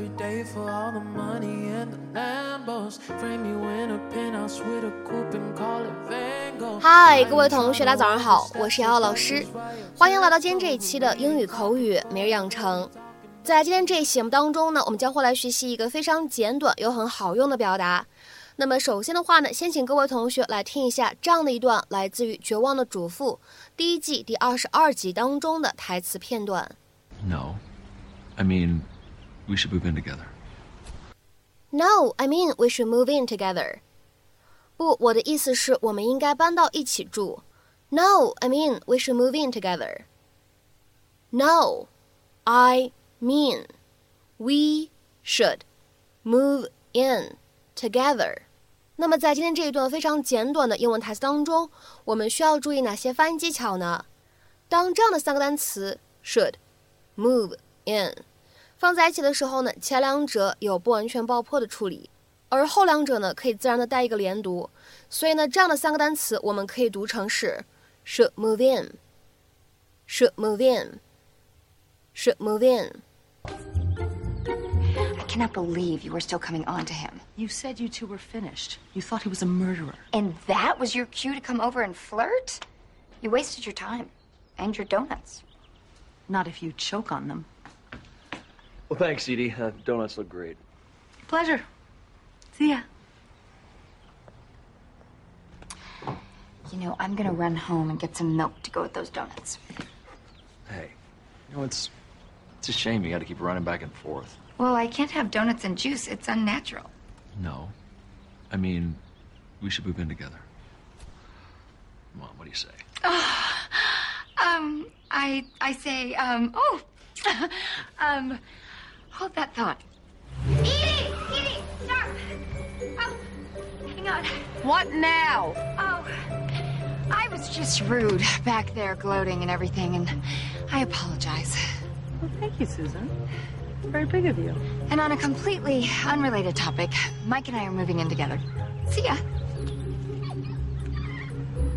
every day for all the money and the Lambos. Frame you in a penthouse with a coupe and call it Van Gogh. 嗨，各位同学，大家早上好，我是瑶瑶老师，欢迎来到今天这一期的英语口语每日养成。在今天这一期节目当中呢，我们将会来学习一个非常简短又很好用的表达。那么首先的话呢，先请各位同学来听一下这样的一段来自于《绝望的主妇》第一季第二十二集当中的台词片段。No. I mean, we should move in together. No, I mean we should move in together. 不，我的意思是我们应该搬到一起住。No, I mean we should move in together. No, I mean we should move in together. 那么在今天这一段非常简短的英文台词当中，我们需要注意哪些发音技巧呢？当这样的三个单词 should、move in 放在一起的时候呢，前两者有不完全爆破的处理，而后两者呢可以自然的带一个连读，所以呢，这样的三个单词我们可以读成是 should move in，should move in，should move in。I cannot believe you were still coming on to him. You said you two were finished. You thought he was a murderer. And that was your cue to come over and flirt? You wasted your time and your donuts. Not if you choke on them. Well, thanks, Edie. Uh, donuts look great. Pleasure. See ya. You know, I'm gonna run home and get some milk to go with those donuts. Hey, you know, it's it's a shame you got to keep running back and forth. Well, I can't have donuts and juice. It's unnatural. No. I mean, we should move in together. Mom, what do you say? Um, I I say, um, oh, um, hold that thought. Edie, Edie, stop! Oh, hang on. What now? Oh, I was just rude back there, gloating and everything, and I apologize. Well, thank you, Susan. Very big of you. And on a completely unrelated topic, Mike and I are moving in together. See ya.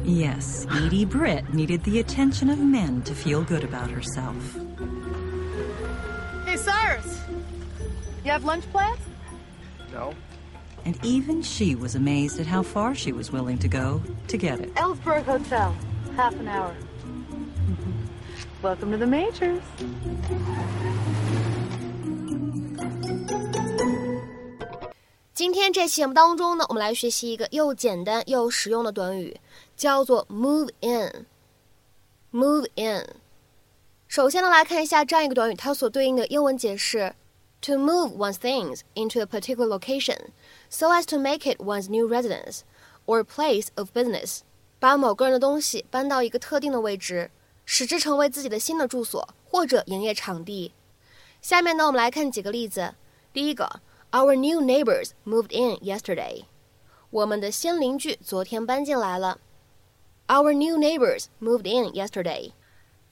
Yes, Edie Britt needed the attention of men to feel good about herself. Hey, Cyrus. You have lunch plans? No. And even she was amazed at how far she was willing to go to get it. Ellsberg Hotel. Half an hour. Welcome to the Majors. 今天这期节目当中呢，我们来学习一个又简单又实用的短语，叫做 move in。move in。 首先呢，来看一下这样一个短语，它所对应的英文解释：to move one's things into a particular location so as to make it one's new residence or place of business。把某个人的东西搬到一个特定的位置，使之成为自己的新的住所或者营业场地。下面呢，我们来看几个例子。第一个。Our new neighbors moved in yesterday. 我们的新邻居昨天搬进来了。Our new neighbors moved in yesterday.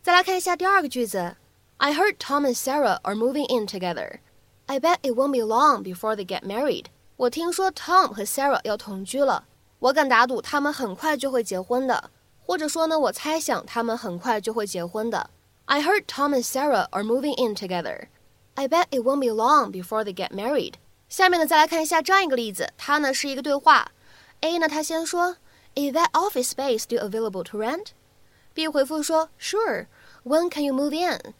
再来看一下第二个句子。I heard Tom and Sarah are moving in together. I bet it won't be long before they get married. 我听说 Tom 和 Sarah 要同居了，我敢打赌他们很快就会结婚的。或者说呢，我猜想他们很快就会结婚的。I heard Tom and Sarah are moving in together. I bet it won't be long before they get married. 下面呢，再来看一下这样一个例子，它呢是一个对话。A 呢，他先说，Is that office space still available to rent？B 回复说，Sure. When can you move in？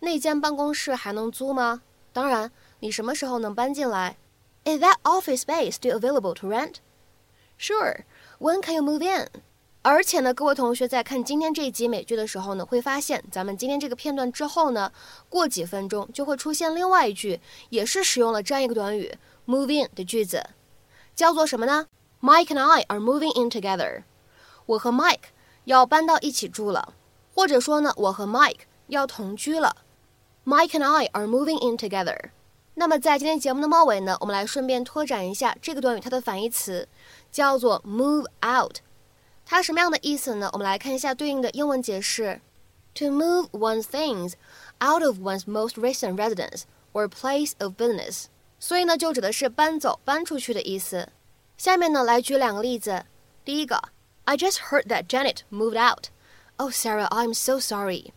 那间办公室还能租吗？当然，你什么时候能搬进来？Is that office space still available to rent？Sure. When can you move in？而且呢，各位同学在看今天这一集美剧的时候呢，会发现咱们今天这个片段之后呢，过几分钟就会出现另外一句，也是使用了这样一个短语 “move in” 的句子，叫做什么呢？Mike and I are moving in together。我和 Mike 要搬到一起住了，或者说呢，我和 Mike 要同居了。Mike and I are moving in together。那么在今天节目的末尾呢，我们来顺便拓展一下这个短语它的反义词，叫做 “move out”。它什么样的意思呢？我们来看一下对应的英文解释：to move one's things out of one's most recent residence or place of business。所以呢，就指的是搬走、搬出去的意思。下面呢，来举两个例子。第一个 ，I just heard that Janet moved out. Oh, Sarah, I'm so sorry.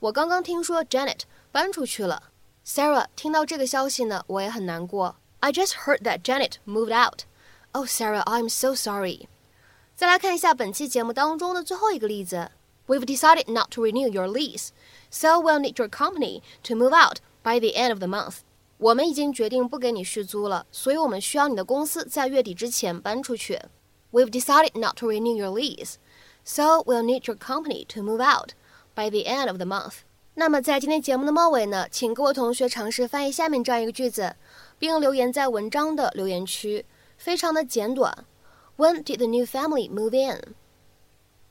我刚刚听说 Janet 搬出去了。 Sarah 听到这个消息呢，我也很难过。I just heard that Janet moved out. Oh, Sarah, I'm so sorry. 再来看一下本期节目当中的最后一个例子。We've decided not to renew your lease, so we'll need your company to move out by the end of the month. 我们已经决定不给你续租了，所以我们需要你的公司在月底之前搬出去。 We've decided not to renew your lease, so we'll need your company to move out by the end of the month. 那么在今天节目的末尾呢，请各位同学尝试翻译下面这样一个句子，并留言在文章的留言区，非常的简短。When did the new family move in?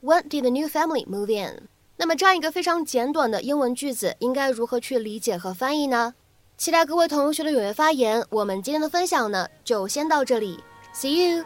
When did the new family move in? 那么这样一个非常简短的英文句子，应该如何去理解和翻译呢？期待各位同学的踊跃发言。我们今天的分享呢，就先到这里，See you。